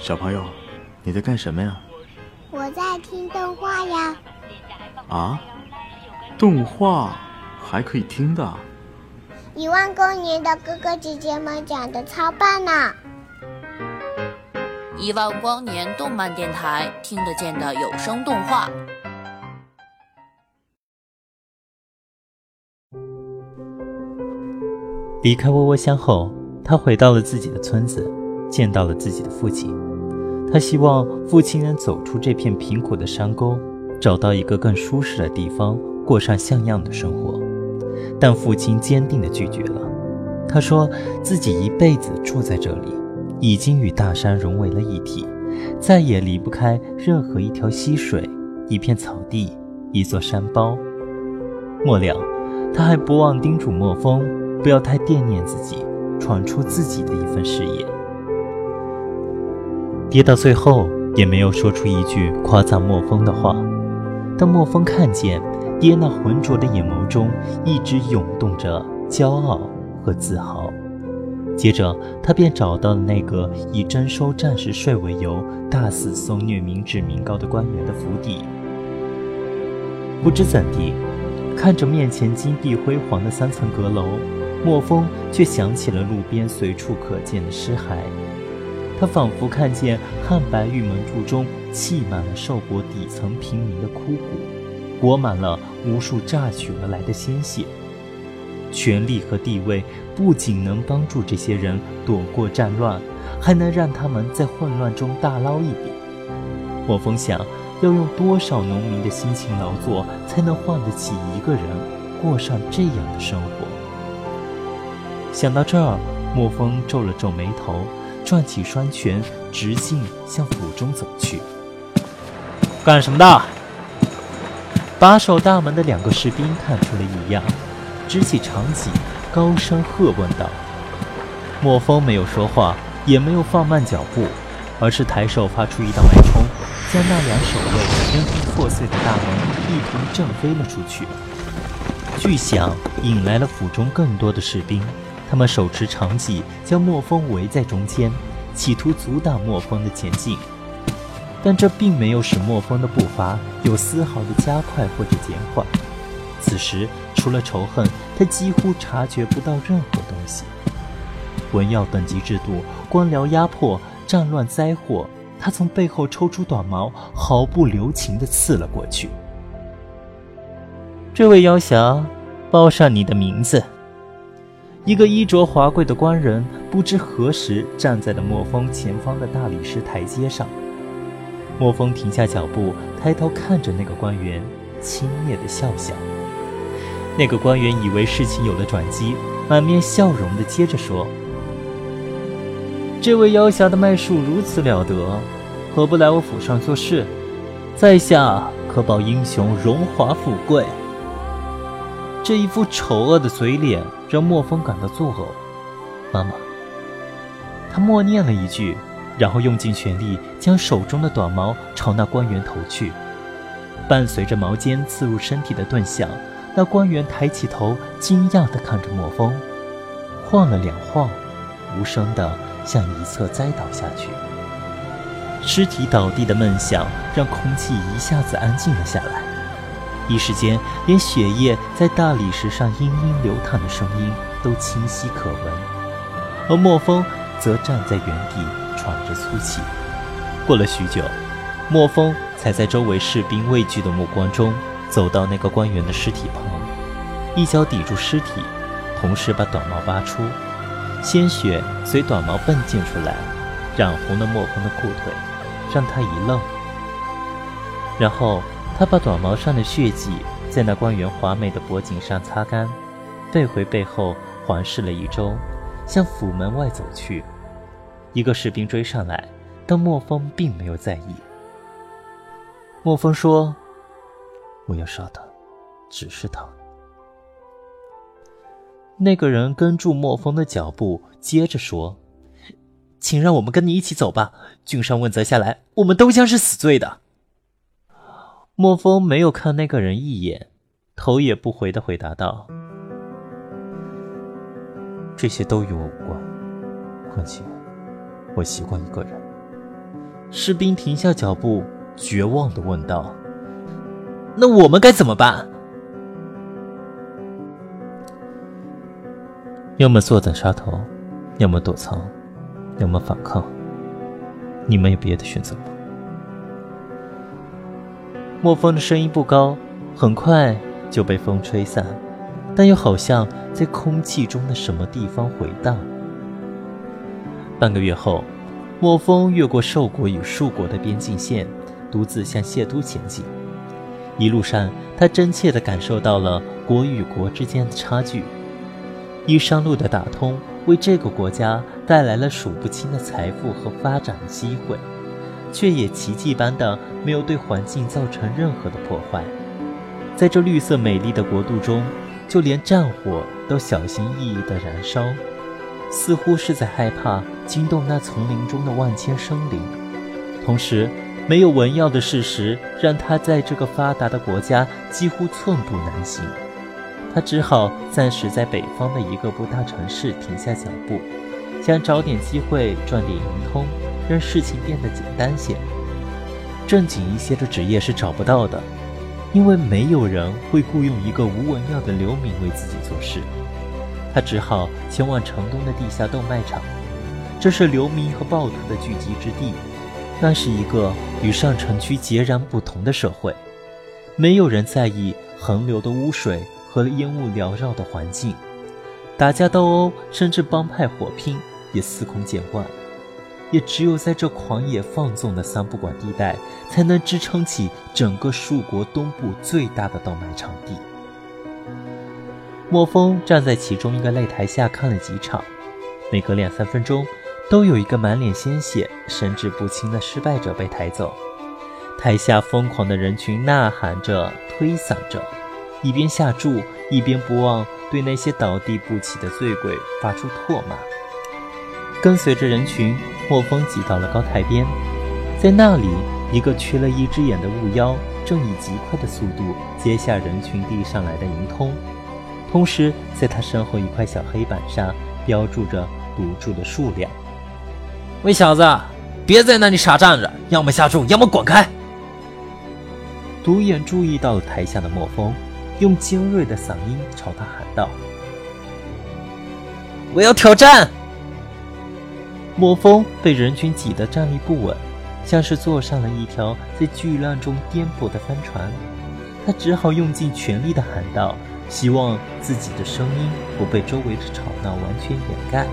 小朋友，你在干什么呀？我在听动画呀。啊？动画还可以听的？一万光年的哥哥姐姐们讲的超棒呢！一万光年动漫电台听得见的有声动画。离开窝窝乡后，他回到了自己的村子，见到了自己的父亲。他希望父亲能走出这片贫苦的山沟，找到一个更舒适的地方，过上像样的生活。但父亲坚定地拒绝了。他说自己一辈子住在这里，已经与大山融为了一体，再也离不开任何一条溪水、一片草地、一座山包。末了，他还不忘叮嘱莫风。不要太惦念自己，闯出自己的一份事业。爹到最后也没有说出一句夸赞莫风的话，但莫风看见爹那浑浊的眼眸中一直涌动着骄傲和自豪。接着，他便找到了那个以征收战时税为由大肆搜虐民脂民膏的官员的府邸。不知怎地，看着面前金碧辉煌的三层阁楼。莫风却想起了路边随处可见的尸骸，他仿佛看见汉白玉门柱中砌满了受过底层平民的枯骨，裹满了无数榨取而来的鲜血。权力和地位不仅能帮助这些人躲过战乱，还能让他们在混乱中大捞一笔。莫风想，要用多少农民的辛勤劳作，才能换得起一个人过上这样的生活？想到这儿，莫风皱了皱眉头，转起双拳，直径向府中走去。干什么的？把守大门的两个士兵看出了异样，支起长戟，高声喝问道。莫风没有说话，也没有放慢脚步，而是抬手发出一道脉冲，将那两守卫人头破碎的大门一同震飞了出去。巨响引来了府中更多的士兵。他们手持长戟，将莫风围在中间，企图阻挡莫风的前进。但这并没有使莫风的步伐有丝毫的加快或者减缓。此时，除了仇恨，他几乎察觉不到任何东西。文耀等级制度、官僚压迫、战乱灾祸，他从背后抽出短矛，毫不留情地刺了过去。这位妖侠，报上你的名字。一个衣着华贵的官人不知何时站在了莫风前方的大理石台阶上。莫风停下脚步，抬头看着那个官员，轻蔑的笑笑。那个官员以为事情有了转机，满面笑容的接着说：“这位妖侠的脉术如此了得，何不来我府上做事？在下可保英雄荣华富贵。”这一副丑恶的嘴脸让莫风感到作呕。妈妈，他默念了一句，然后用尽全力将手中的短矛朝那官员投去。伴随着矛尖刺入身体的顿响，那官员抬起头，惊讶地看着莫风，晃了两晃，无声地向一侧栽倒下去。尸体倒地的闷响让空气一下子安静了下来。一时间，连血液在大理石上嘤嘤流淌的声音都清晰可闻，而莫风则站在原地喘着粗气。过了许久，莫风才在周围士兵畏惧的目光中走到那个官员的尸体旁，一脚抵住尸体，同时把短毛拔出，鲜血随短毛迸溅出来，染红了莫风的裤腿，让他一愣，然后。他把短毛上的血迹在那官员华美的脖颈上擦干，背回背后环视了一周，向府门外走去。一个士兵追上来，但莫风并没有在意。莫风说：“我要杀他，只是他。”那个人跟住莫风的脚步，接着说：“请让我们跟你一起走吧。郡上问责下来，我们都将是死罪的。”莫风没有看那个人一眼，头也不回的回答道：“这些都与我无关，况且我习惯一个人，士兵停下脚步，绝望地问道：“那我们该怎么办？”要么坐等杀头，要么躲藏，要么反抗。你们有别的选择吗？莫风的声音不高，很快就被风吹散，但又好像在空气中的什么地方回荡。半个月后，莫风越过兽国与树国的边境线，独自向谢都前进。一路上，他真切地感受到了国与国之间的差距。一商路的打通，为这个国家带来了数不清的财富和发展的机会。却也奇迹般的没有对环境造成任何的破坏。在这绿色美丽的国度中，就连战火都小心翼翼地燃烧，似乎是在害怕惊动那丛林中的万千生灵。同时，没有文药的事实让他在这个发达的国家几乎寸步难行。他只好暂时在北方的一个不大城市停下脚步，想找点机会赚点银通。让事情变得简单些，正经一些的职业是找不到的，因为没有人会雇佣一个无文药的流民为自己做事。他只好前往城东的地下斗卖场，这是流民和暴徒的聚集之地。那是一个与上城区截然不同的社会，没有人在意横流的污水和烟雾缭绕的环境，打架斗殴甚至帮派火拼也司空见惯。也只有在这狂野放纵的三不管地带，才能支撑起整个树国东部最大的倒卖场地。莫风站在其中一个擂台下看了几场，每隔两三分钟，都有一个满脸鲜血、神志不清的失败者被抬走。台下疯狂的人群呐喊着、推搡着，一边下注，一边不忘对那些倒地不起的醉鬼发出唾骂。跟随着人群。莫风挤到了高台边，在那里，一个缺了一只眼的雾妖正以极快的速度接下人群递上来的银通，同时在他身后一块小黑板上标注着赌注的数量。喂，小子，别在那里傻站着，要么下注，要么滚开！独眼注意到了台下的莫风，用尖锐的嗓音朝他喊道：“我要挑战！”莫风被人群挤得站立不稳，像是坐上了一条在巨浪中颠簸的帆船。他只好用尽全力地喊道，希望自己的声音不被周围的吵闹完全掩盖。